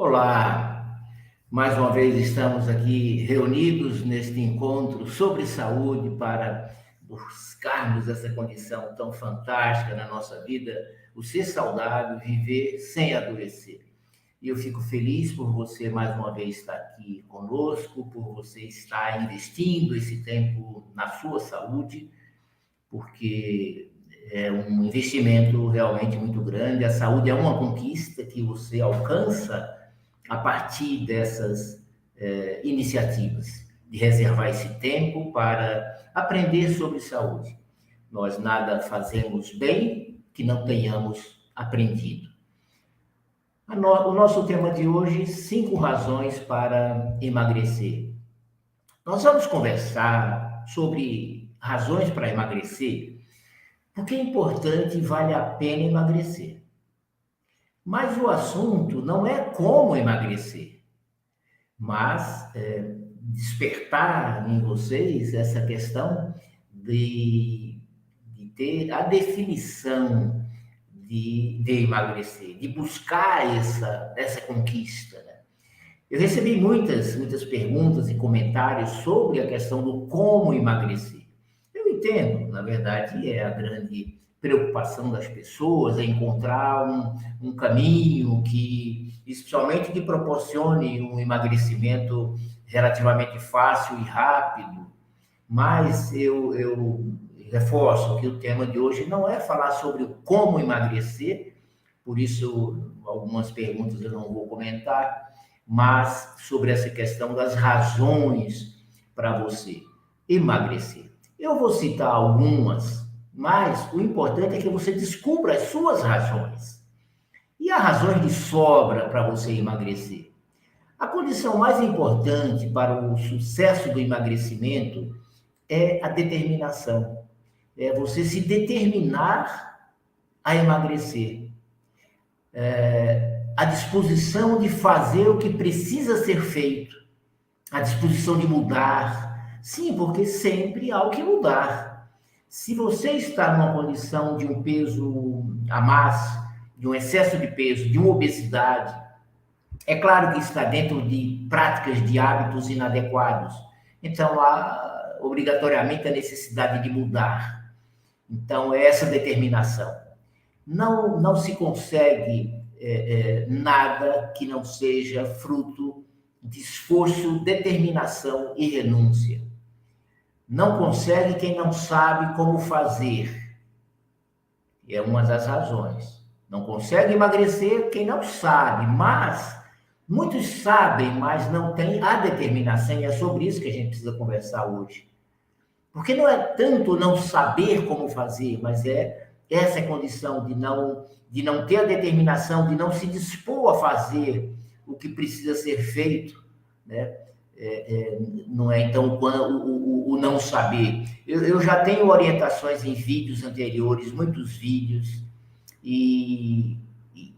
Olá, mais uma vez estamos aqui reunidos neste encontro sobre saúde para buscarmos essa condição tão fantástica na nossa vida, o ser saudável, viver sem adoecer. E eu fico feliz por você mais uma vez estar aqui conosco, por você estar investindo esse tempo na sua saúde, porque é um investimento realmente muito grande. A saúde é uma conquista que você alcança a partir dessas eh, iniciativas, de reservar esse tempo para aprender sobre saúde. Nós nada fazemos bem que não tenhamos aprendido. No, o nosso tema de hoje, cinco razões para emagrecer. Nós vamos conversar sobre razões para emagrecer, porque é importante e vale a pena emagrecer. Mas o assunto não é como emagrecer, mas é, despertar em vocês essa questão de, de ter a definição de, de, emagrecer, de buscar essa, essa conquista. Né? Eu recebi muitas, muitas perguntas e comentários sobre a questão do como emagrecer. Eu entendo, na verdade, é a grande preocupação das pessoas, é encontrar um, um caminho que, especialmente que proporcione um emagrecimento relativamente fácil e rápido. Mas eu, eu reforço que o tema de hoje não é falar sobre como emagrecer, por isso algumas perguntas eu não vou comentar, mas sobre essa questão das razões para você emagrecer. Eu vou citar algumas mas o importante é que você descubra as suas razões. E há razões de sobra para você emagrecer. A condição mais importante para o sucesso do emagrecimento é a determinação. É você se determinar a emagrecer. É a disposição de fazer o que precisa ser feito. A disposição de mudar. Sim, porque sempre há o que mudar. Se você está numa condição de um peso a mais, de um excesso de peso, de uma obesidade, é claro que está dentro de práticas de hábitos inadequados. Então, há obrigatoriamente a necessidade de mudar. Então, é essa determinação. Não, não se consegue é, é, nada que não seja fruto de esforço, determinação e renúncia. Não consegue quem não sabe como fazer. É uma das razões. Não consegue emagrecer quem não sabe, mas muitos sabem, mas não têm a determinação, e é sobre isso que a gente precisa conversar hoje. Porque não é tanto não saber como fazer, mas é essa condição de não de não ter a determinação, de não se dispor a fazer o que precisa ser feito, né? É, é, não é então o, o, o não saber. Eu, eu, já tenho orientações em vídeos anteriores, muitos vídeos, e, e,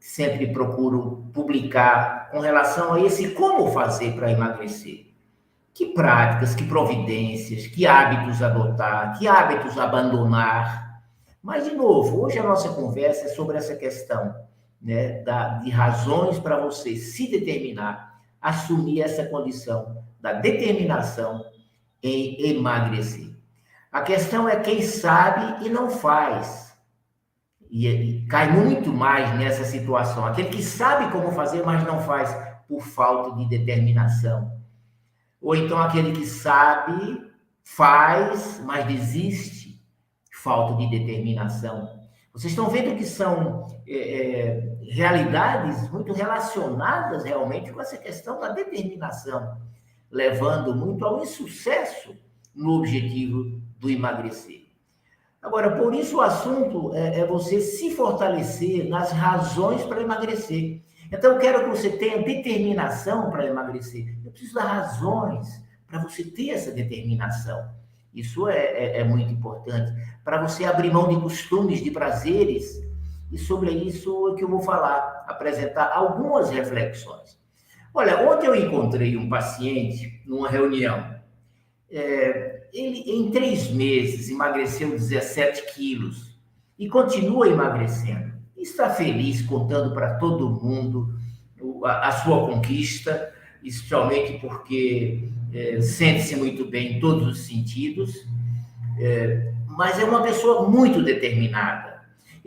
sempre procuro publicar com relação a esse como fazer para emagrecer. Que práticas, que providências, que hábitos adotar, que hábitos abandonar. Mas, de novo, hoje a nossa conversa é sobre essa questão né, da, de razões para você se determinar assumir essa condição da determinação em emagrecer. A questão é quem sabe e não faz. E, cai muito mais nessa situação. Aquele que sabe como fazer, mas não faz por falta de determinação. Ou então aquele que sabe, faz, mas desiste, falta de determinação. Vocês estão vendo que são é, é, realidades muito relacionadas realmente com essa questão da determinação, levando muito ao insucesso no objetivo do emagrecer. Agora, por isso o assunto é, é você se fortalecer nas razões para emagrecer. Então, eu quero que você tenha determinação para emagrecer. Eu preciso dar razões para você ter essa determinação. Isso é, é, é muito importante para você abrir mão de costumes, de prazeres. E sobre isso é que eu vou falar, apresentar algumas reflexões. Olha, ontem eu encontrei um paciente numa reunião. É, ele, em três meses, emagreceu 17 quilos e continua emagrecendo. Está feliz, contando para todo mundo a, a, sua conquista, especialmente porque é, sente-se muito bem em todos os sentidos, é, mas é uma pessoa muito determinada.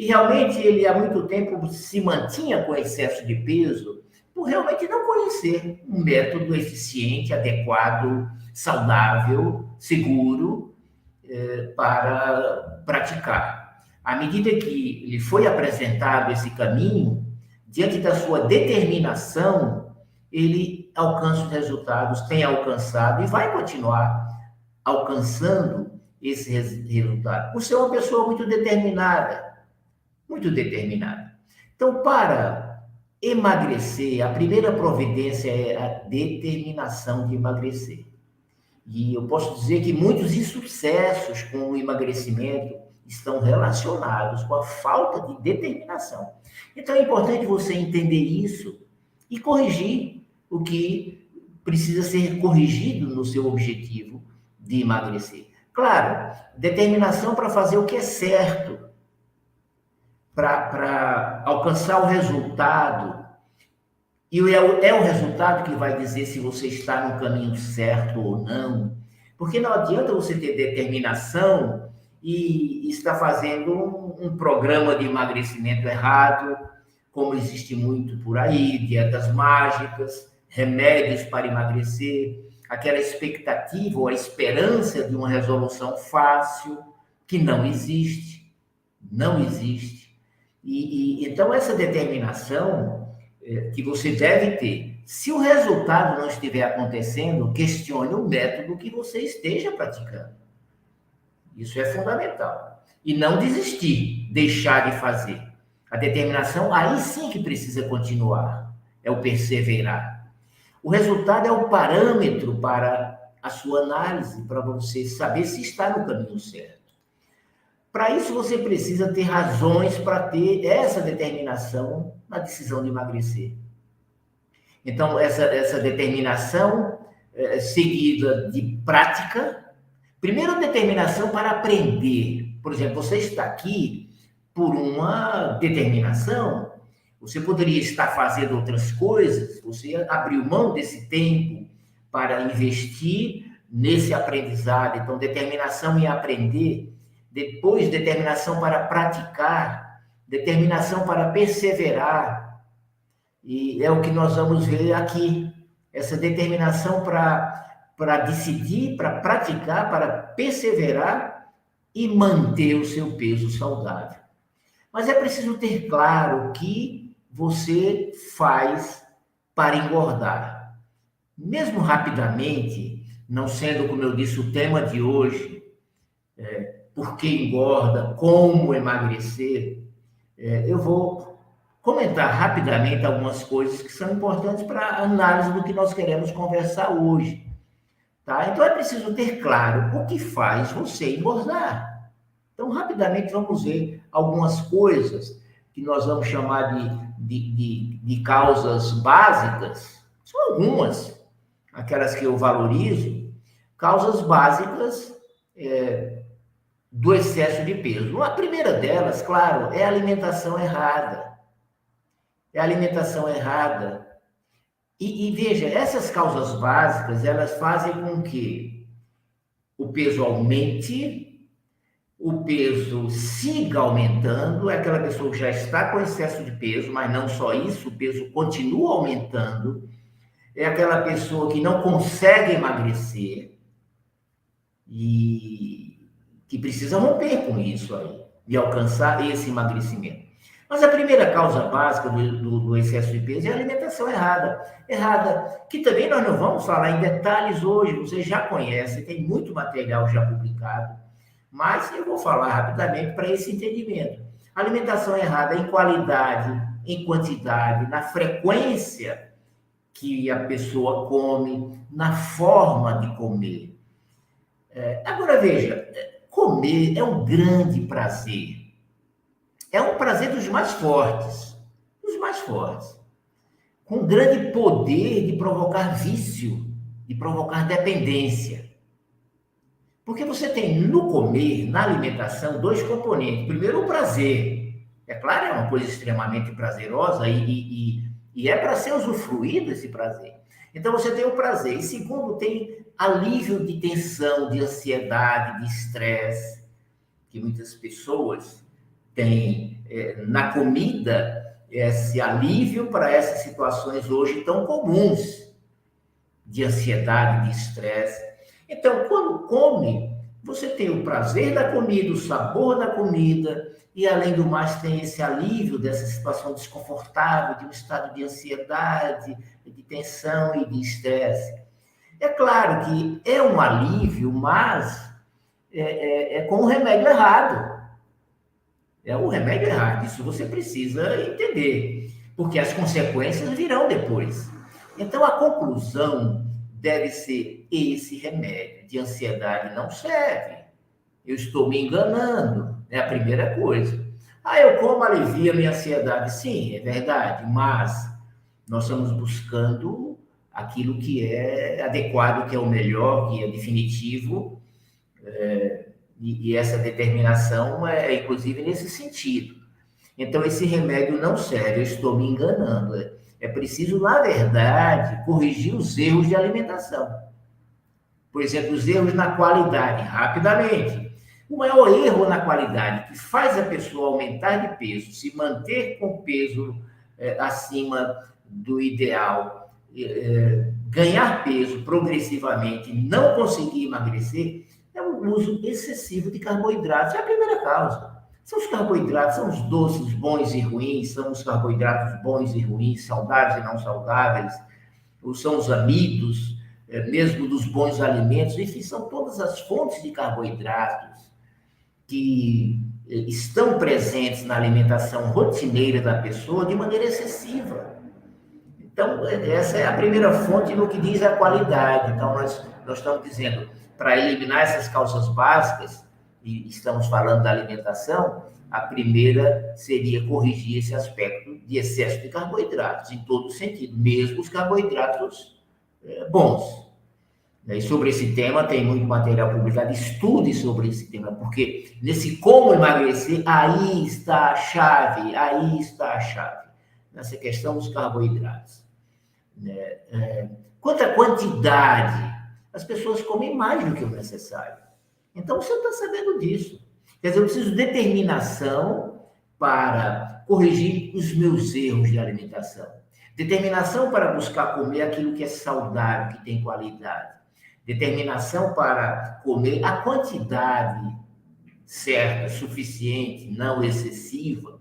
E realmente ele há muito tempo se mantinha com excesso de peso por realmente não conhecer um método eficiente, adequado, saudável, seguro é, para praticar. À medida que lhe foi apresentado esse caminho, diante da sua determinação, ele alcança os resultados, tem alcançado e vai continuar alcançando esse resultado. Por ser uma pessoa muito determinada, muito determinada. Então, para emagrecer, a primeira providência é a determinação de emagrecer. E eu posso dizer que muitos insucessos com o emagrecimento estão relacionados com a falta de determinação. Então é importante você entender isso e corrigir o que precisa ser corrigido no seu objetivo de emagrecer. Claro, determinação para fazer o que é certo, para alcançar o resultado. E é o, é o resultado que vai dizer se você está no caminho certo ou não. Porque não adianta você ter determinação e está fazendo um, um programa de emagrecimento errado, como existe muito por aí, dietas mágicas, remédios para emagrecer, aquela expectativa ou a esperança de uma resolução fácil, que não existe, não existe. E, e então essa determinação é, que você deve ter, se o resultado não estiver acontecendo, questione o método que você esteja praticando. Isso é fundamental. E não desistir, deixar de fazer. A determinação, aí sim que precisa continuar. É o perseverar. O resultado é o parâmetro para a sua análise, para você saber se está no caminho certo. Para isso, você precisa ter razões para ter essa determinação na decisão de emagrecer. Então, essa, essa determinação é, seguida de prática, Primeiro, determinação para aprender. Por exemplo, você está aqui por uma determinação. Você poderia estar fazendo outras coisas. Você abriu mão desse tempo para investir nesse aprendizado. Então, determinação em aprender. Depois, determinação para praticar. Determinação para perseverar. E é o que nós vamos ver aqui. Essa determinação para para decidir, para praticar, para perseverar e manter o seu peso saudável. Mas é preciso ter claro o que você faz para engordar. Mesmo rapidamente, não sendo, como eu disse, o tema de hoje, é, por que engorda, como emagrecer, é, eu vou comentar rapidamente algumas coisas que são importantes para a análise do que nós queremos conversar hoje. Tá? Então é preciso ter claro o que faz você engordar. Então, rapidamente, vamos ver algumas coisas que nós vamos chamar de, de, de, de causas básicas. São algumas, aquelas que eu valorizo, causas básicas é, do excesso de peso. A primeira delas, claro, é a alimentação errada. É a alimentação errada e, e, veja, essas causas básicas, elas fazem com que o peso aumente, o peso siga aumentando, é aquela pessoa que já está com excesso de peso, mas não só isso, o peso continua aumentando, é aquela pessoa que não consegue emagrecer e que precisa romper com isso aí e alcançar esse emagrecimento. Mas a primeira causa básica do, do, do, excesso de peso é a alimentação errada. Errada, que também nós não vamos falar em detalhes hoje, você já conhece, tem muito material já publicado, mas eu vou falar rapidamente para esse entendimento. Alimentação errada em qualidade, em quantidade, na frequência que a pessoa come, na forma de comer. É, agora veja, comer é um grande prazer é um prazer dos mais fortes, dos mais fortes, com grande poder de provocar vício, de provocar dependência. Porque você tem no comer, na alimentação, dois componentes. Primeiro, o prazer. É claro, é uma coisa extremamente prazerosa e, e, E é para ser usufruído esse prazer. Então você tem o prazer. E segundo, tem alívio de tensão, de ansiedade, de estresse, que muitas pessoas têm é, na comida esse alívio para essas situações hoje tão comuns de ansiedade, de estresse. Então, quando come, você tem o prazer da comida, o sabor da comida, e além do mais, tem esse alívio dessa situação desconfortável, de um estado de ansiedade, de tensão e de estresse. É claro que é um alívio, mas é, é, é com o remédio errado. É o remédio errado. Isso você precisa entender, porque as consequências virão depois. Então, a conclusão deve ser: esse remédio de ansiedade não serve. Eu estou me enganando. É a primeira coisa. Ah, eu como alivia minha ansiedade. Sim, é verdade, mas nós estamos buscando aquilo que é adequado, que é o melhor, que é definitivo. É, e, e essa determinação é, inclusive, nesse sentido. Então, esse remédio não serve, eu estou me enganando. É, é preciso, na verdade, corrigir os erros de alimentação. Por exemplo, os erros na qualidade, rapidamente. O maior erro na qualidade que faz a pessoa aumentar de peso, se manter com peso é, acima do ideal, é, ganhar peso progressivamente, não conseguir emagrecer, é o uso excessivo de carboidratos. É a primeira causa. São os carboidratos, são os doces bons e ruins, são os carboidratos bons e ruins, saudáveis e não saudáveis, ou são os amidos, é, mesmo dos bons alimentos, enfim, são todas as fontes de carboidratos que é, estão presentes na alimentação rotineira da pessoa de maneira excessiva. Então, essa é a primeira fonte no que diz a qualidade. Então, nós, nós estamos dizendo, para eliminar essas causas básicas, e estamos falando da alimentação, a primeira seria corrigir esse aspecto de excesso de carboidratos, em todo sentido, mesmo os carboidratos é, bons. E sobre esse tema tem muito material publicado, estude sobre esse tema, porque nesse como emagrecer, aí está a chave, aí está a chave, nessa questão dos carboidratos. É, é, quanto à quantidade, as pessoas comem mais do que o necessário. Então você está sabendo disso. Quer dizer, eu preciso de determinação para corrigir os meus erros de alimentação. Determinação para buscar comer aquilo que é saudável, que tem qualidade. Determinação para comer a quantidade certa, suficiente, não excessiva,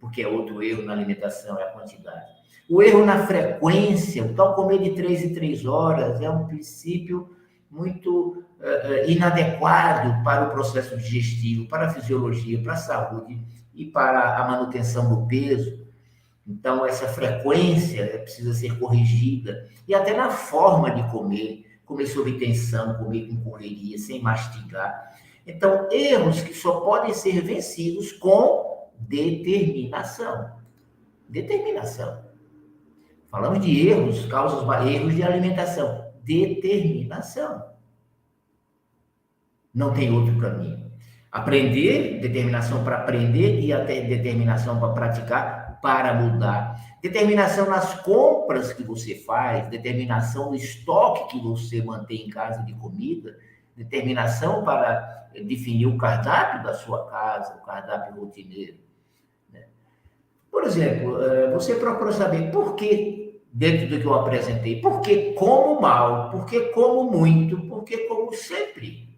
porque é outro erro na alimentação, é a quantidade. O erro na frequência, o tal comer de três em três horas, é um princípio muito uh, inadequado para o processo digestivo, para a fisiologia, para a saúde e para a manutenção do peso. Então, essa frequência precisa ser corrigida. E até na forma de comer, comer sob tensão, comer com correria, sem mastigar. Então, erros que só podem ser vencidos com determinação. Determinação. Falamos de erros, causas, erros de alimentação determinação. Não tem outro caminho. Aprender, determinação para aprender e até determinação para praticar, para mudar. Determinação nas compras que você faz, determinação no estoque que você mantém em casa de comida, determinação para definir o cardápio da sua casa, o cardápio rotineiro. Né? Por exemplo, eh, você procura saber por que dentro do que eu apresentei. Porque como mal, porque como muito, porque como sempre.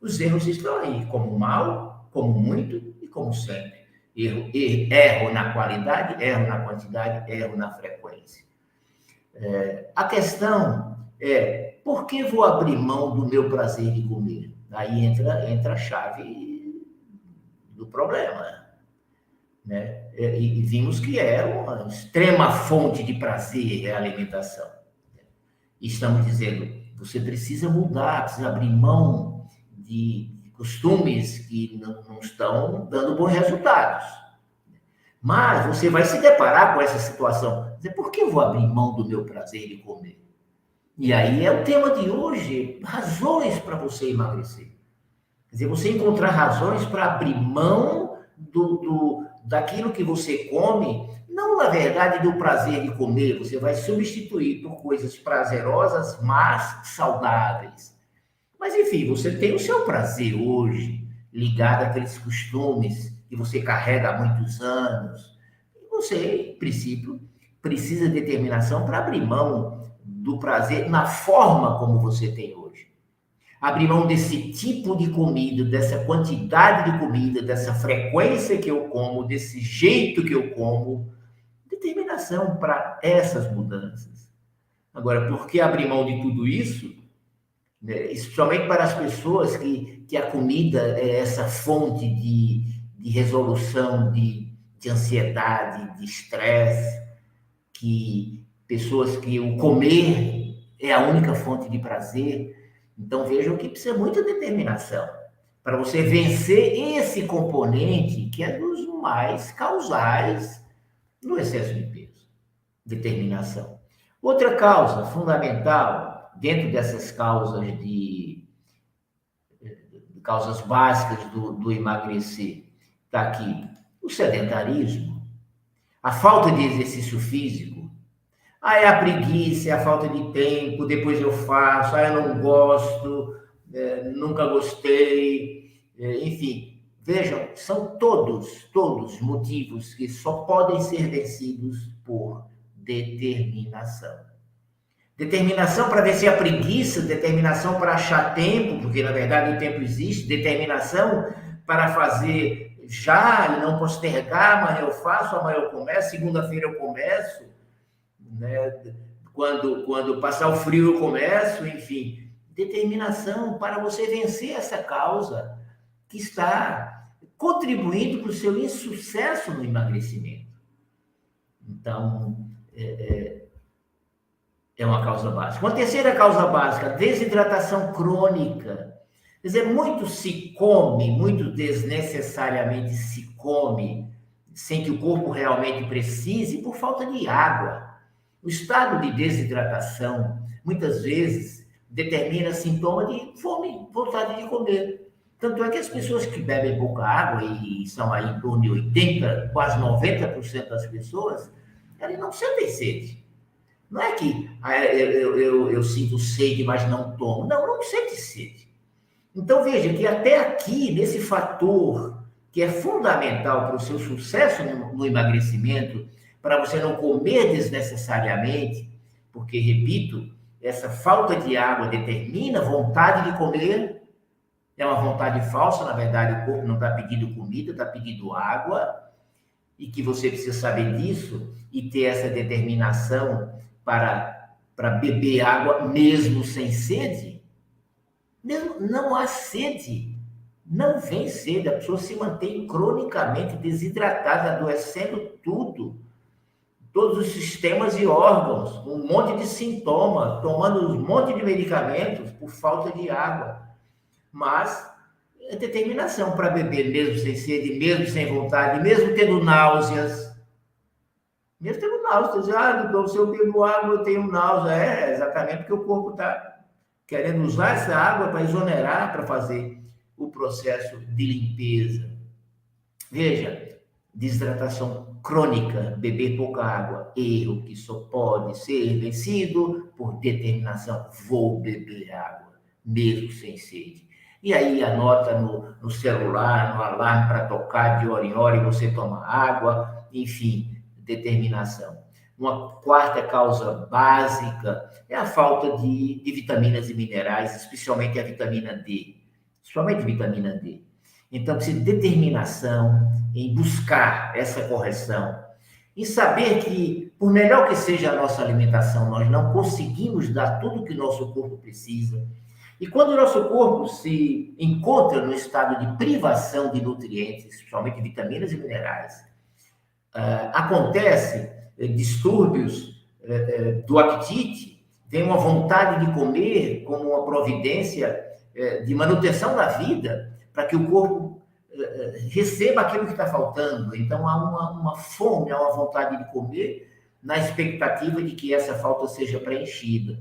Os erros estão aí, como mal, como muito e como sempre. Erro, erro, erro na qualidade, erro na quantidade, erro na frequência. É, a questão é, por que vou abrir mão do meu prazer de comer? Aí entra, entra a chave do problema. Né? E, e vimos que é uma extrema fonte de prazer a alimentação. Estamos dizendo, você precisa mudar, precisa abrir mão de costumes que não, não estão dando bons resultados. Mas você vai se deparar com essa situação. Dizer, por que eu vou abrir mão do meu prazer de comer? E aí é o tema de hoje, razões para você emagrecer. Quer dizer, você encontrar razões para abrir mão do, do, daquilo que você come, Não, na verdade, do prazer de comer, você vai substituir por coisas prazerosas, mas saudáveis. Mas, enfim, você tem o seu prazer hoje, ligado àqueles costumes que você carrega há muitos anos. E você, em princípio, precisa de determinação para abrir mão do prazer na forma como você tem hoje. Abrir mão desse tipo de comida, dessa quantidade de comida, dessa frequência que eu como, desse jeito que eu como. Determinação para essas mudanças. Agora, por que abrir mão de tudo isso? né? especialmente para as pessoas que, que a comida é essa fonte de, de resolução de, de ansiedade, de estresse, que pessoas que o comer é a única fonte de prazer. Então vejam que precisa muita determinação para você vencer esse componente que é dos mais causais no excesso de peso. Determinação. Outra causa fundamental dentro dessas causas de, causas básicas do, do emagrecer, está aqui o sedentarismo, a falta de exercício físico, ah, é a preguiça, é a falta de tempo, depois eu faço, ah, eu não gosto, é, nunca gostei, é, enfim. Vejam, são todos, todos motivos que só podem ser vencidos por determinação. Determinação para vencer a preguiça, determinação para achar tempo, porque na verdade o tempo existe, determinação para fazer já e não postergar, amanhã eu faço, amanhã eu começo, segunda-feira eu começo, né? quando, quando passar o frio eu começo, enfim. Determinação para você vencer essa causa que está contribuindo para o seu insucesso no emagrecimento. Então, é, é, é uma causa básica. Uma terceira causa básica, desidratação crônica. Quer dizer, muito se come, muito desnecessariamente se come, sem que o corpo realmente precise, por falta de água. O estado de desidratação, muitas vezes, determina sintoma de fome, vontade de comer. Tanto é que as pessoas que bebem pouca água, e são aí em torno de 80, quase 90% das pessoas, elas não sentem sede. Não é que ah, eu, eu, eu, eu sinto sede, mas não tomo. Não, não sente sede. Então veja que até aqui, nesse fator que é fundamental para o seu sucesso no, no emagrecimento, para você não comer desnecessariamente, porque, repito, essa falta de água determina vontade de comer. É uma vontade falsa, na verdade, o corpo não está pedindo comida, está pedindo água, e que você precisa saber disso e ter essa determinação para, para beber água mesmo sem sede, não, não há sede. Não vem sede, a pessoa se mantém cronicamente desidratada, adoecendo tudo. Todos os sistemas e órgãos, um monte de sintoma, tomando um monte de medicamentos por falta de água. Mas é determinação para beber mesmo sem sede, mesmo sem vontade, mesmo tendo náuseas, mesmo tendo náusea, dizer, ah, doutor, se eu bebo água, eu tenho náusea. É, exatamente porque o corpo está querendo usar essa água para exonerar, para fazer o processo de limpeza. Veja, desidratação crônica, beber pouca água, erro que só pode ser vencido por determinação. Vou beber água, mesmo sem sede. E aí anota no, no celular, no alarme para tocar de hora em hora e você toma água, enfim, determinação. Uma quarta causa básica é a falta de, de vitaminas e minerais, especialmente a vitamina D, somente vitamina D. Então, precisa de determinação em buscar essa correção, em saber que, por melhor que seja a nossa alimentação, nós não conseguimos dar tudo que nosso corpo precisa. E quando o nosso corpo se encontra no estado de privação de nutrientes, especialmente vitaminas e minerais, uh, acontece uh, distúrbios uh, do apetite, tem uma vontade de comer como uma providência de manutenção da vida, para que o corpo receba aquilo que está faltando. Então há uma, uma fome, há uma vontade de comer, na expectativa de que essa falta seja preenchida.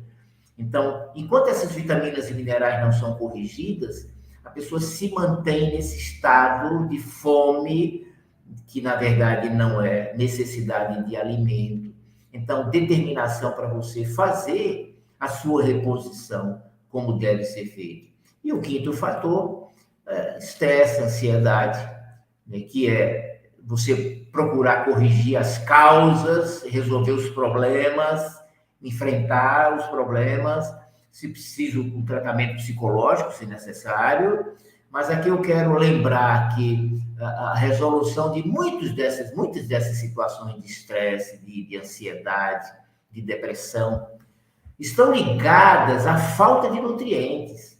Então, enquanto essas vitaminas e minerais não são corrigidas, a pessoa se mantém nesse estado de fome que na verdade não é necessidade de alimento. Então, determinação para você fazer a sua reposição como deve ser feito. E o quinto fator, é, estresse, ansiedade, né, que é você procurar corrigir as causas, resolver os problemas, enfrentar os problemas, se preciso um tratamento psicológico, se necessário, mas aqui eu quero lembrar que a, resolução de muitos dessas, muitas dessas situações de estresse, de, de ansiedade, de depressão, estão ligadas à falta de nutrientes,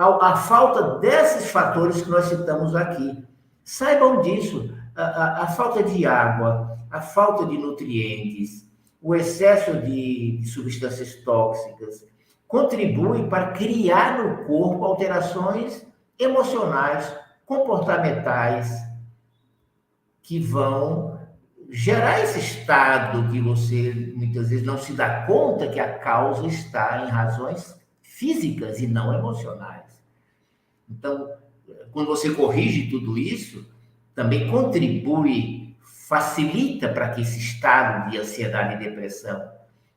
à, à falta desses fatores que nós citamos aqui. Saibam disso, a, a, a falta de água, a falta de nutrientes, o excesso de, de substâncias tóxicas, contribui para criar no corpo alterações emocionais, comportamentais, que vão gerar esse estado que você muitas vezes não se dá conta que a causa está em razões físicas e não emocionais. Então, quando você corrige tudo isso, também contribui, facilita para que esse estado de ansiedade depressão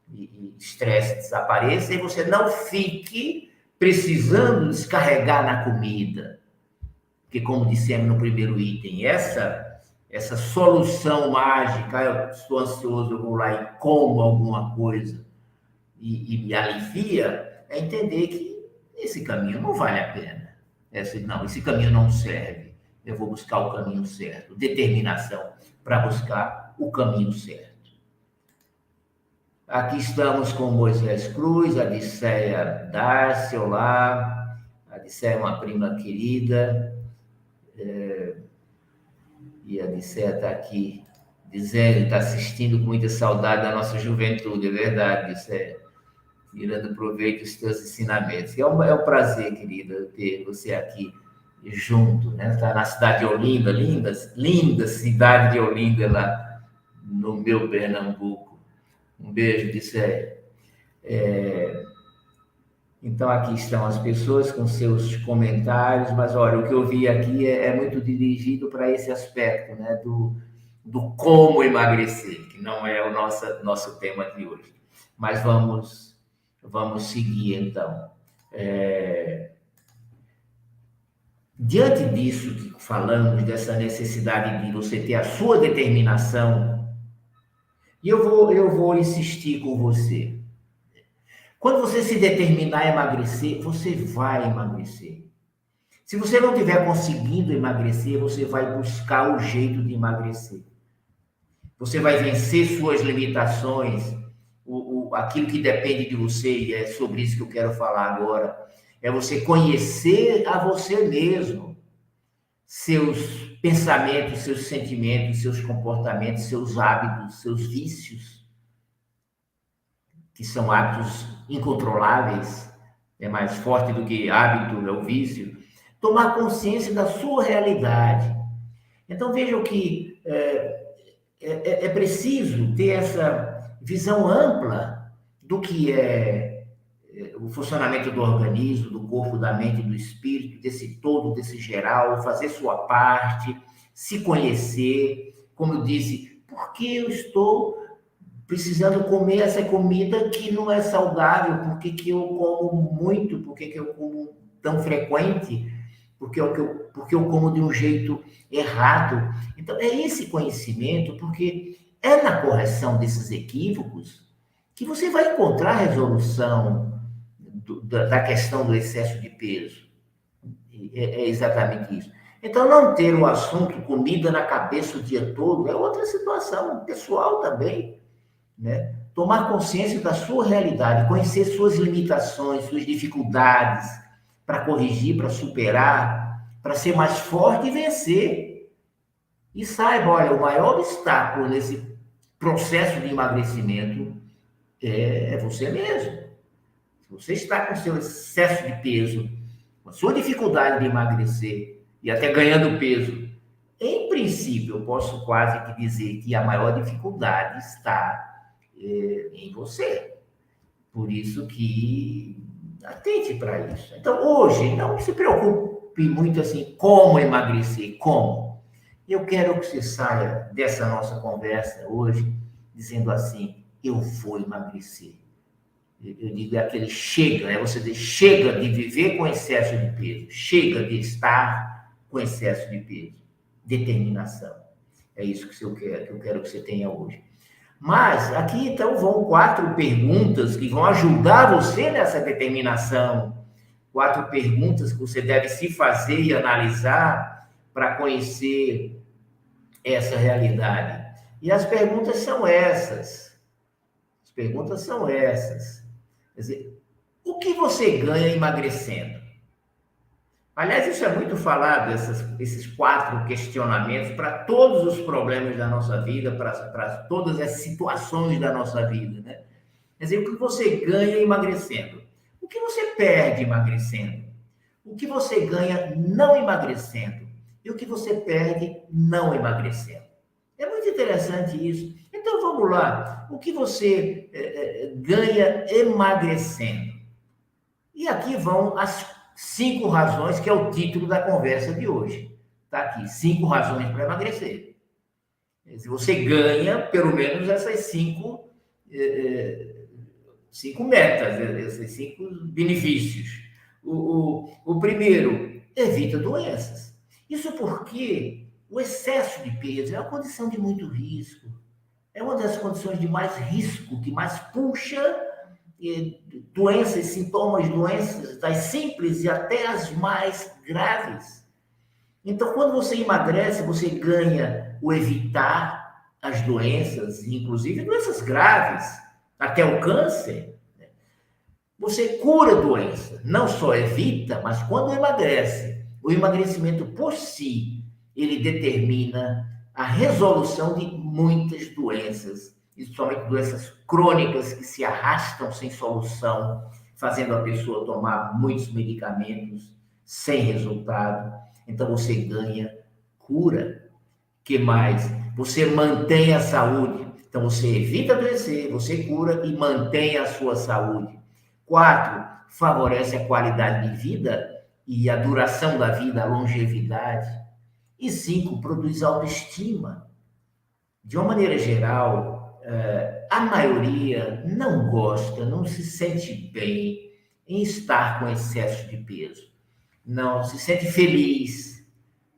e estresse desapareça e você não fique precisando descarregar na comida. Porque, como dissemos no primeiro item, essa essa solução mágica, eu estou ansioso, eu vou lá e como alguma coisa e, e me alivia, é entender que esse caminho não vale a pena. Esse, não, esse caminho não serve. Eu vou buscar o caminho certo. Determinação para buscar o caminho certo. Aqui estamos com Moisés Cruz, a Odisseia Darcy, olá. A Odisseia é uma prima querida. É... E a Odisseia está aqui dizendo, está assistindo com muita saudade da nossa juventude, é verdade, Odisseia. Tirando proveito dos teus ensinamentos. É um, é um prazer, querida, ter você aqui junto, né? Está na cidade de Olinda, linda, linda cidade de Olinda, lá no meu Pernambuco. Um beijo, disse é, Então, aqui estão as pessoas com seus comentários, mas olha, o que eu vi aqui é, é muito dirigido para esse aspecto, né, do, do como emagrecer, que não é o nosso, nosso tema de hoje. Mas vamos, vamos seguir, então. É... Diante disso que falamos, dessa necessidade de você ter a sua determinação e eu vou, eu vou insistir com você. Quando você se determinar a emagrecer, você vai emagrecer. Se você não estiver conseguindo emagrecer, você vai buscar o jeito de emagrecer. Você vai vencer suas limitações, o, o, aquilo que depende de você, e é sobre isso que eu quero falar agora. É você conhecer a você mesmo, seus pensamentos, seus sentimentos, seus comportamentos, seus hábitos, seus vícios, que são hábitos incontroláveis, é mais forte do que hábito, é o vício. Tomar consciência da sua realidade. Então vejam que é, é, é preciso ter essa visão ampla do que é o funcionamento do organismo, do corpo, da mente, do espírito, desse todo, desse geral, fazer sua parte, se conhecer, como eu disse, por que eu estou precisando comer essa comida que não é saudável? Por que, que eu como muito? Por que, que eu como tão frequente? Porque eu, porque eu como de um jeito errado. Então, é esse conhecimento, porque é na correção desses equívocos que você vai encontrar resolução do, da questão do excesso de peso. É, é exatamente isso. Então, não ter o assunto comida na cabeça o dia todo é outra situação pessoal também. Né? Tomar consciência da sua realidade, conhecer suas limitações, suas dificuldades, para corrigir, para superar, para ser mais forte e vencer. E saiba, olha, o maior obstáculo nesse processo de emagrecimento é, é você mesmo você está com seu excesso de peso, com a sua dificuldade de emagrecer e até ganhando peso, em princípio, eu posso quase que dizer que a maior dificuldade está é, em você. Por isso que atente para isso. Então, hoje, não se preocupe muito assim, como emagrecer, como. Eu quero que você saia dessa nossa conversa hoje dizendo assim: eu vou emagrecer. Eu digo é aquele chega, é você dizer, chega de viver com excesso de peso, chega de estar com excesso de peso. Determinação. É isso que eu quero, que eu quero que você tenha hoje. Mas aqui então vão quatro perguntas que vão ajudar você nessa determinação. Quatro perguntas que você deve se fazer e analisar para conhecer essa realidade. E as perguntas são essas. As perguntas são essas. Quer dizer, o que você ganha emagrecendo? Aliás, isso é muito falado, essas, esses quatro questionamentos, para todos os problemas da nossa vida, para todas as situações da nossa vida. Né? Quer dizer, o que você ganha emagrecendo? O que você perde emagrecendo? O que você ganha não emagrecendo? E o que você perde não emagrecendo? É muito interessante isso. Então vamos lá. O que você é, ganha emagrecendo? E aqui vão as cinco razões, que é o título da conversa de hoje. Está aqui, cinco razões para emagrecer. Você ganha pelo menos essas cinco, é, cinco metas, esses cinco benefícios. O, o, o primeiro, evita doenças. Isso porque o excesso de peso é uma condição de muito risco. É uma das condições de mais risco, que mais puxa doenças, sintomas, doenças das simples e até as mais graves. Então, quando você emagrece, você ganha o evitar as doenças, inclusive doenças graves, até o câncer. Né? Você cura a doença, não só evita, mas quando emagrece, o emagrecimento por si, ele determina a resolução de muitas doenças principalmente doenças crônicas que se arrastam sem solução, fazendo a pessoa tomar muitos medicamentos sem resultado. Então você ganha cura. Que mais? Você mantém a saúde. Então você evita adoecer, você cura e mantém a sua saúde. Quatro, favorece a qualidade de vida e a duração da vida, a longevidade. E cinco, produz autoestima. De uma maneira geral, uh, a maioria não gosta, não se sente bem em estar com excesso de peso. Não se sente feliz,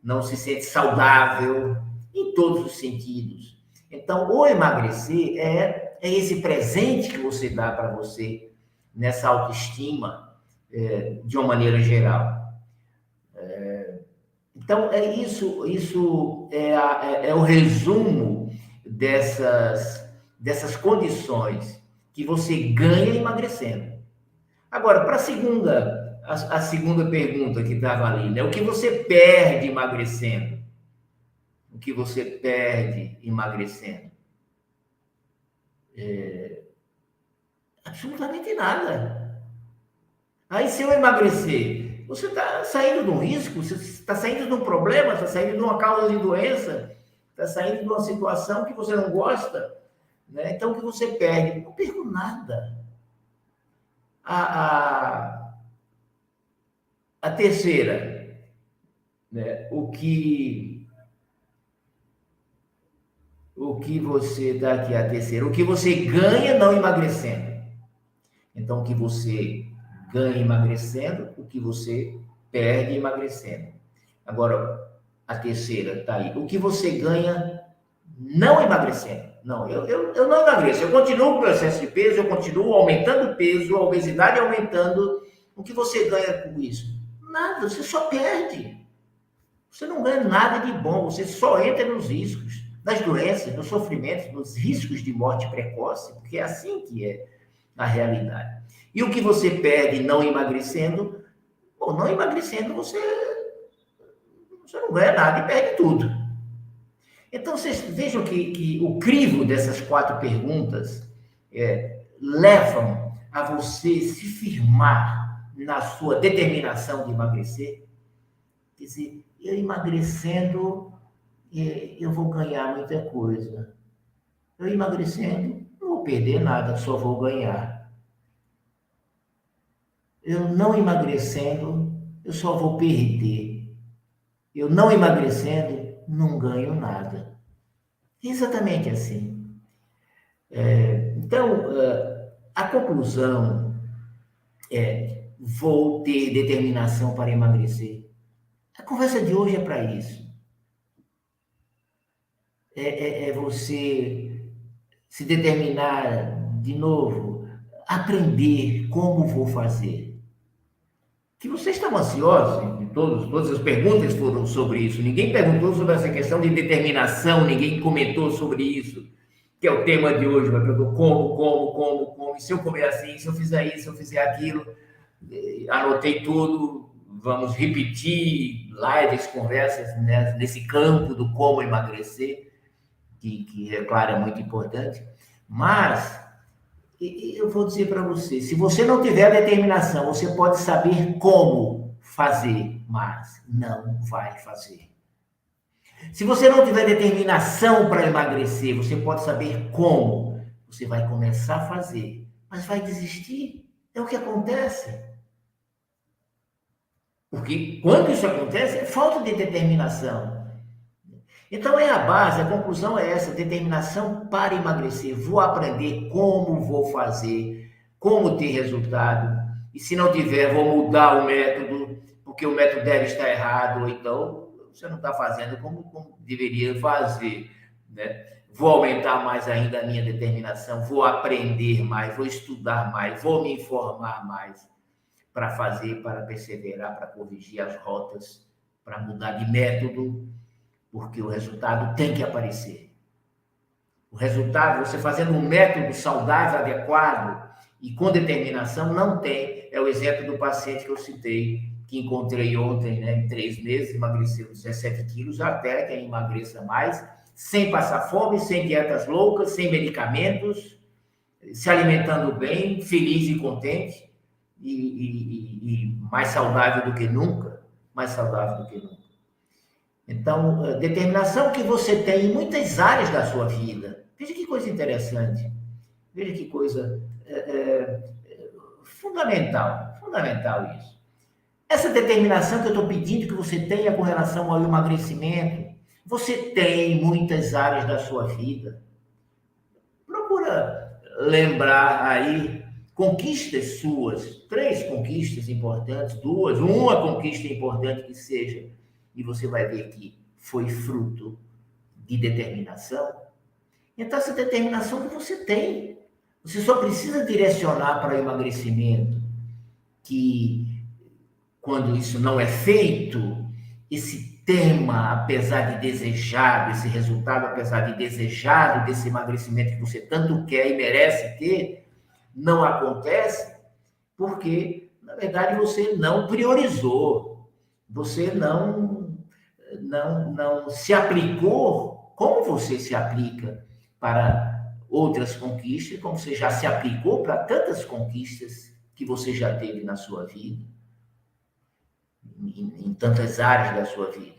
não se sente saudável em todos os sentidos. Então, o emagrecer é, é esse presente que você dá para você nessa autoestima é, de uma maneira geral. Então, é isso, isso é, a, é, é o resumo dessas dessas condições que você ganha emagrecendo. Agora, para a segunda, a, segunda pergunta que estava ali, né? O que você perde emagrecendo? O que você perde emagrecendo? É, absolutamente nada. Aí, se eu emagrecer, você está saindo de um risco, você está saindo de um problema, está saindo de uma causa de doença, está saindo de uma situação que você não gosta. Né? Então, o que você perde? Não perco nada. A, a, a terceira, né? o que o que você dá aqui a terceira, o que você ganha não emagrecendo. Então, o que você ganha emagrecendo, o que você perde emagrecendo. Agora, a terceira está aí. O que você ganha não emagrecendo. Não, eu, eu, eu não emagreço. Eu continuo com o excesso de peso, eu continuo aumentando o peso, a obesidade aumentando. O que você ganha com isso? Nada, você só perde. Você não ganha nada de bom, você só entra nos riscos, nas doenças, nos sofrimentos, nos riscos de morte precoce, porque é assim que é a realidade. E o que você perde não emagrecendo, bom, não emagrecendo, você, você não ganha nada e perde tudo. Então, vocês vejam que, que o crivo dessas quatro perguntas é, levam a você se firmar na sua determinação de emagrecer. Quer dizer, eu emagrecendo, é, eu vou ganhar muita coisa. Eu emagrecendo, não vou perder nada, só vou ganhar. Eu não emagrecendo, eu só vou perder. Eu não emagrecendo, não ganho nada. Exatamente assim. É, então, é, a conclusão é: vou ter determinação para emagrecer. A conversa de hoje é para isso. É, é, é, você se determinar de novo, aprender como vou fazer. Que vocês estão ansiosos, e todos, todas as perguntas foram sobre isso. Ninguém perguntou sobre essa questão de determinação, ninguém comentou sobre isso, que é o tema de hoje. Perguntar como, como, como, como. E se eu comer assim, se eu fizer isso, se eu fizer aquilo. Anotei tudo, vamos repetir lives, conversas né, nesse campo do como emagrecer, que, que, é claro, é muito importante. Mas, eu vou dizer para você, se você não tiver determinação, você pode saber como fazer, mas não vai fazer. Se você não tiver determinação para emagrecer, você pode saber como. Você vai começar a fazer, mas vai desistir. É o que acontece. Porque quando isso acontece, é falta de determinação. Então é a base, a conclusão é essa: determinação para emagrecer. Vou aprender como vou fazer, como ter resultado. E se não tiver, vou mudar o método, porque o método deve estar errado, ou então você não está fazendo como, como deveria fazer. Né? Vou aumentar mais ainda a minha determinação, vou aprender mais, vou estudar mais, vou me informar mais para fazer, para perseverar, para corrigir as rotas, para mudar de método, porque o resultado tem que aparecer. O resultado, você fazendo um método saudável, adequado e com determinação, não tem. É o exemplo do paciente que eu citei, que encontrei ontem, né, em três meses, emagreceu 17 quilos, até que emagreça mais, sem passar fome, sem dietas loucas, sem medicamentos, se alimentando bem, feliz e contente e, e, e mais saudável do que nunca, mais saudável do que nunca. Então, eh, determinação que você tem em muitas áreas da sua vida. Veja que coisa interessante. Veja que coisa é, é, fundamental, fundamental isso. Essa determinação que eu estou pedindo que você tenha com relação ao emagrecimento, você tem em muitas áreas da sua vida. Procura lembrar aí conquistas suas, três conquistas importantes, duas, uma conquista importante que seja, e você vai ver que foi fruto de determinação. Então, essa determinação que você tem, você só precisa direcionar para o emagrecimento, que quando isso não é feito, esse tema, apesar de desejado, esse resultado, apesar de desejado desse emagrecimento que você tanto quer e merece ter, não acontece porque, na verdade, você não priorizou, você não, não, não se aplicou como você se aplica para outras conquistas, como você já se aplicou para tantas conquistas que você já teve na sua vida, em, em tantas áreas da sua vida.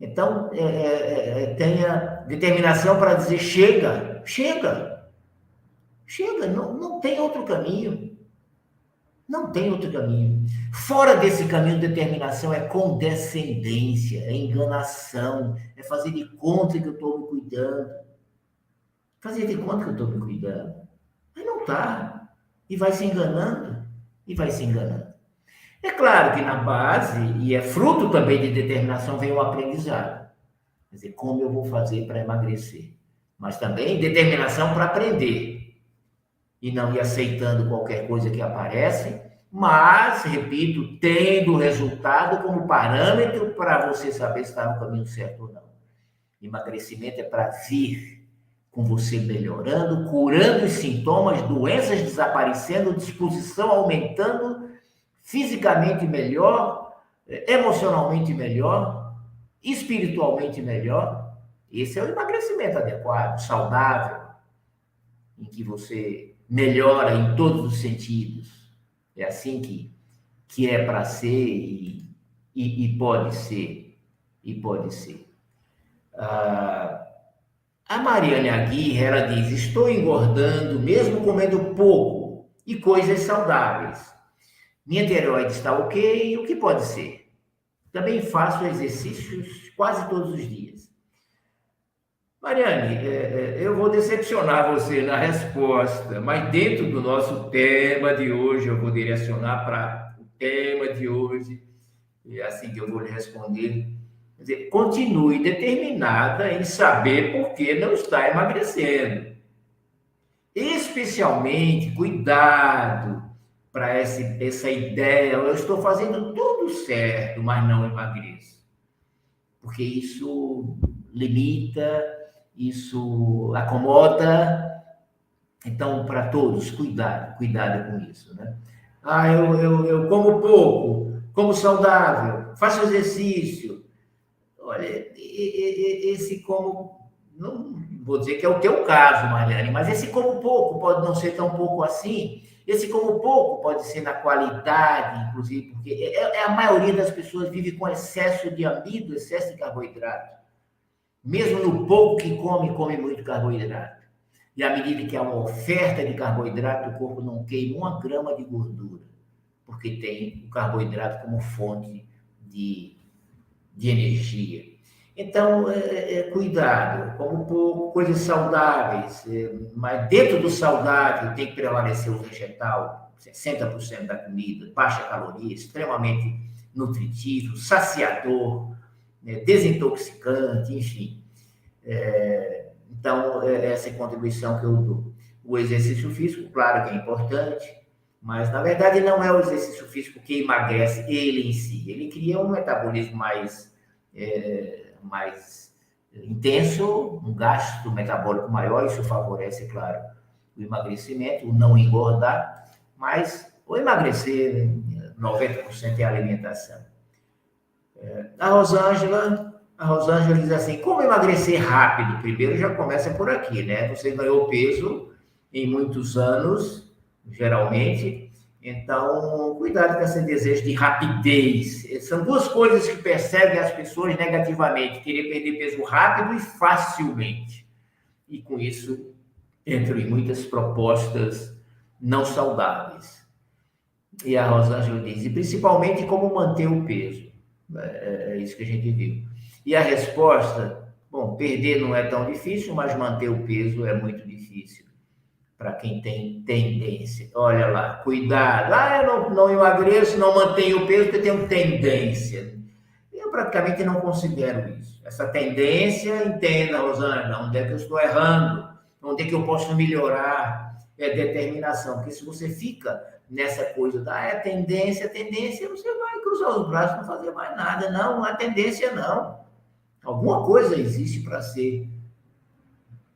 Então, é, é, é tenha determinação para dizer: chega, chega, Chega, não, não tem outro caminho. Não tem outro caminho. Fora desse caminho, determinação é condescendência, é enganação, é fazer de conta que eu estou me cuidando. Fazer de conta que eu estou me cuidando. Mas não está. E vai se enganando. E vai se enganando. É claro que na base, e é fruto também de determinação, vem o aprendizado. Quer dizer, como eu vou fazer para emagrecer. Mas também determinação para aprender e não ir aceitando qualquer coisa que aparece, mas, repito, tendo resultado como parâmetro para você saber se está no caminho certo ou não. Emagrecimento é para vir com você melhorando, curando os sintomas, doenças desaparecendo, disposição aumentando, fisicamente melhor, emocionalmente melhor, espiritualmente melhor. Esse é o emagrecimento adequado, saudável, em que você melhora em todos os sentidos. É assim que, que é para ser e, e, e, pode ser. E pode ser. Ah, a Mariane Aguirre, ela diz, estou engordando mesmo comendo pouco e coisas saudáveis. Minha tireoide está ok, o que pode ser? também faço exercícios quase todos os dias. Mariane, é, é, eu vou decepcionar você na resposta, mas dentro do nosso tema de hoje, eu vou direcionar para o tema de hoje, e é assim que eu vou lhe responder. Quer dizer, continue determinada em saber por que não está emagrecendo. Especialmente, cuidado para essa ideia, eu estou fazendo tudo certo, mas não emagreço. Porque isso limita, isso acomoda. Então, para todos, cuidado, cuidado com isso. Né? Ah, eu, eu, eu como pouco, como saudável, faço exercício. Olha, esse como não vou dizer que é o teu caso, Mariane, mas esse como pouco pode não ser tão pouco assim. Esse como pouco pode ser na qualidade, inclusive, porque é, é, a maioria das pessoas vive com excesso de amido, excesso de carboidrato. Mesmo no pouco que come, come muito carboidrato. E à medida que há uma oferta de carboidrato, o corpo não queima uma grama de gordura, porque tem o carboidrato como fonte de, de energia. Então, é, é, cuidado, como por coisas saudáveis, é, mas dentro do saudável tem que prevalecer o vegetal, 60% da comida, baixa caloria, extremamente nutritivo, saciador, né, desintoxicante, enfim. É, então, é, essa é a contribuição que eu dou. O exercício físico, claro que é importante, mas na verdade não é o exercício físico que emagrece ele em si, ele cria um metabolismo mais. É, mais intenso, um gasto metabólico maior, isso favorece, claro, o emagrecimento, o não engordar, mas o emagrecer, 90% é a alimentação. É, a Rosângela, a Rosângela diz assim, como emagrecer rápido? Primeiro já começa por aqui, né? Você ganhou peso em muitos anos, geralmente, então, cuidado com esse desejo de rapidez. São duas coisas que perseguem as pessoas negativamente: querer perder peso rápido e facilmente. E com isso, entram em muitas propostas não saudáveis. E a Rosângela diz, e principalmente como manter o peso. É, é isso que a gente viu. E a resposta, bom, perder não é tão difícil, mas manter o peso é muito difícil para quem tem tendência. Olha lá, cuidado. Ah, eu não, não emagreço, não mantenho o peso porque tenho tendência. Eu praticamente não considero isso. Essa tendência, entenda, Rosana, onde é que eu estou errando, onde é que eu posso melhorar, é determinação. Porque se você fica nessa coisa da ah, é tendência, tendência, você vai cruzar os braços não fazer mais nada. Não, não é tendência, não. Alguma coisa existe para ser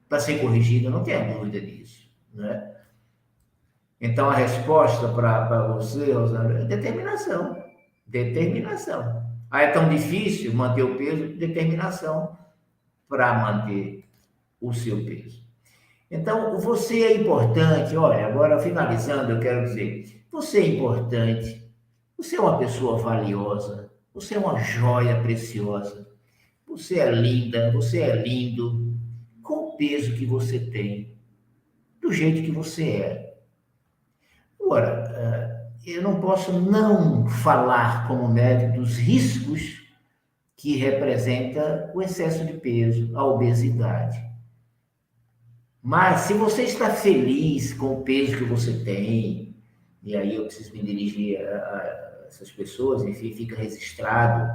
para ser corrigida, não tenha dúvida disso. Né? Então, a resposta para você, Rosana, é determinação. Determinação. Ah, é tão difícil manter o peso? Determinação para manter o seu peso. Então, você é importante. Olha, agora finalizando, eu quero dizer: você é importante. Você é uma pessoa valiosa. Você é uma joia preciosa. Você é linda. Você é lindo. Com o peso que você tem do jeito que você é. Agora, eh, eu não posso não falar como médico dos riscos que representa o excesso de peso, a obesidade. Mas se você está feliz com o peso que você tem, e aí eu preciso me dirigir a, a essas pessoas, enfim, fica registrado,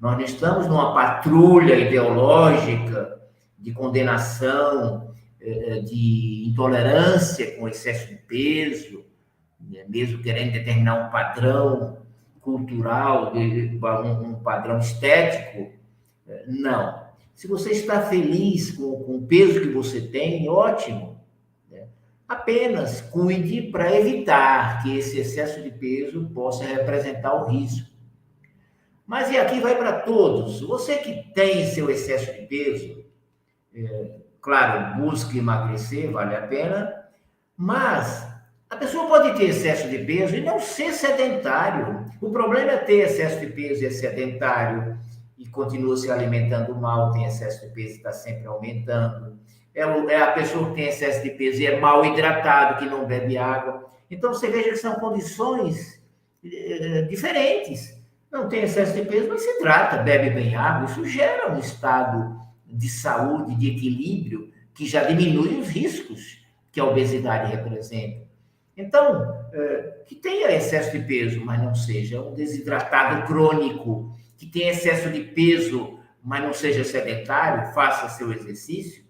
nós não estamos numa patrulha ideológica de condenação é, é, de intolerância com excesso de peso, né, mesmo querendo determinar um padrão cultural, um padrão estético, não. Se você está feliz com, com o peso que você tem, ótimo. Né? Apenas cuide para evitar que esse excesso de peso possa representar o risco. Mas e aqui vai para todos. Você que tem seu excesso de peso, é, Claro, busque emagrecer, vale a pena, mas a pessoa pode ter excesso de peso e não ser sedentário. O problema é ter excesso de peso e é sedentário e continua se alimentando mal, tem excesso de peso está sempre aumentando. É, é, a pessoa que tem excesso de peso e é mal hidratado, que não bebe água. Então você veja que são condições eh, diferentes. não tem excesso de peso, mas se trata, bebe bem água, isso gera um estado de saúde, de equilíbrio, que já diminui os riscos que a obesidade representa. Então, é, que tenha excesso de peso, mas não seja um desidratado crônico, que tenha excesso de peso, mas não seja sedentário, faça seu exercício,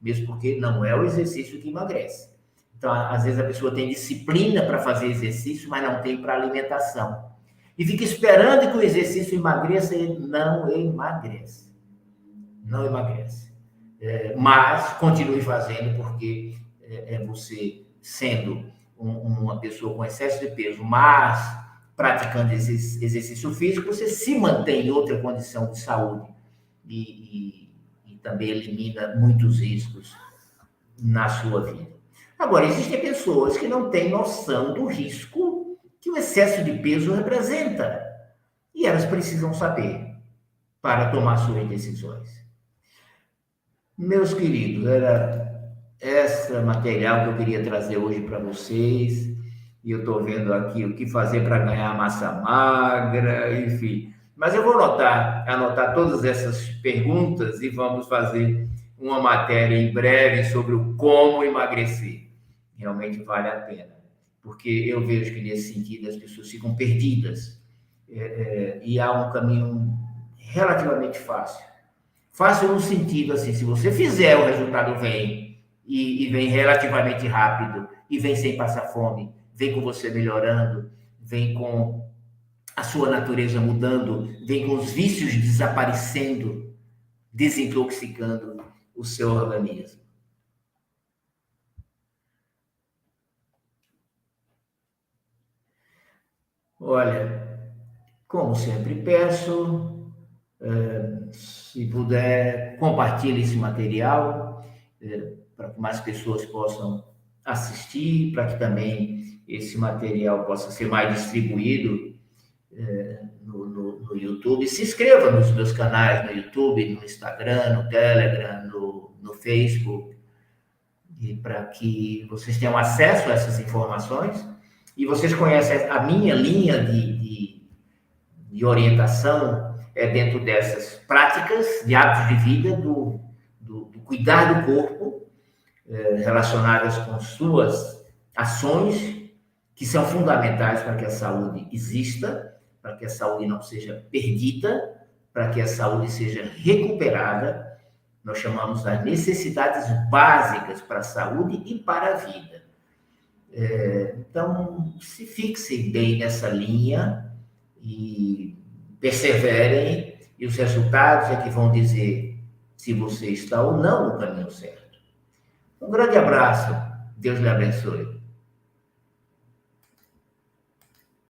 mesmo porque não é o exercício que emagrece. Então, às vezes a pessoa tem disciplina para fazer exercício, mas não tem para alimentação. E fica esperando que o exercício emagreça, ele não emagrece. Não emagrece. É, mas continue fazendo, porque é, é você sendo um, uma pessoa com excesso de peso, mas praticando esse exercício físico, você se mantém em outra condição de saúde e, e, e também elimina muitos riscos na sua vida. Agora, existem pessoas que não têm noção do risco que o excesso de peso representa. E elas precisam saber para tomar suas decisões. Meus queridos, era essa material que eu queria trazer hoje para vocês. E eu estou vendo aqui o que fazer para ganhar massa magra, enfim. Mas eu vou anotar, anotar todas essas perguntas e vamos fazer uma matéria em breve sobre o como emagrecer realmente vale a pena. Porque eu vejo que nesse sentido as pessoas ficam perdidas é, é, e há um caminho relativamente fácil. Fácil no sentido assim, se você fizer, o resultado vem e, e vem relativamente rápido e vem sem passar fome, vem com você melhorando, vem com a sua natureza mudando, vem com os vícios desaparecendo, desintoxicando o seu organismo. Olha, como sempre peço, eh, se puder, compartilhe esse material eh, para que mais pessoas possam assistir, para que também esse material possa ser mais distribuído eh, no, no, no, YouTube. Se inscreva nos meus canais no YouTube, no Instagram, no Telegram, no, no Facebook, e para que vocês tenham acesso a essas informações e vocês conhecem a minha linha de, de, de orientação é dentro dessas práticas de hábitos de vida, do, do, do cuidar do corpo, é, relacionadas com suas ações, que são fundamentais para que a saúde exista, para que a saúde não seja perdida, para que a saúde seja recuperada. Nós chamamos das necessidades básicas para a saúde e para a vida. É, então, se fixem bem nessa linha e perseverem, e os resultados é que vão dizer se você está ou não no caminho certo. Um grande abraço, Deus lhe abençoe.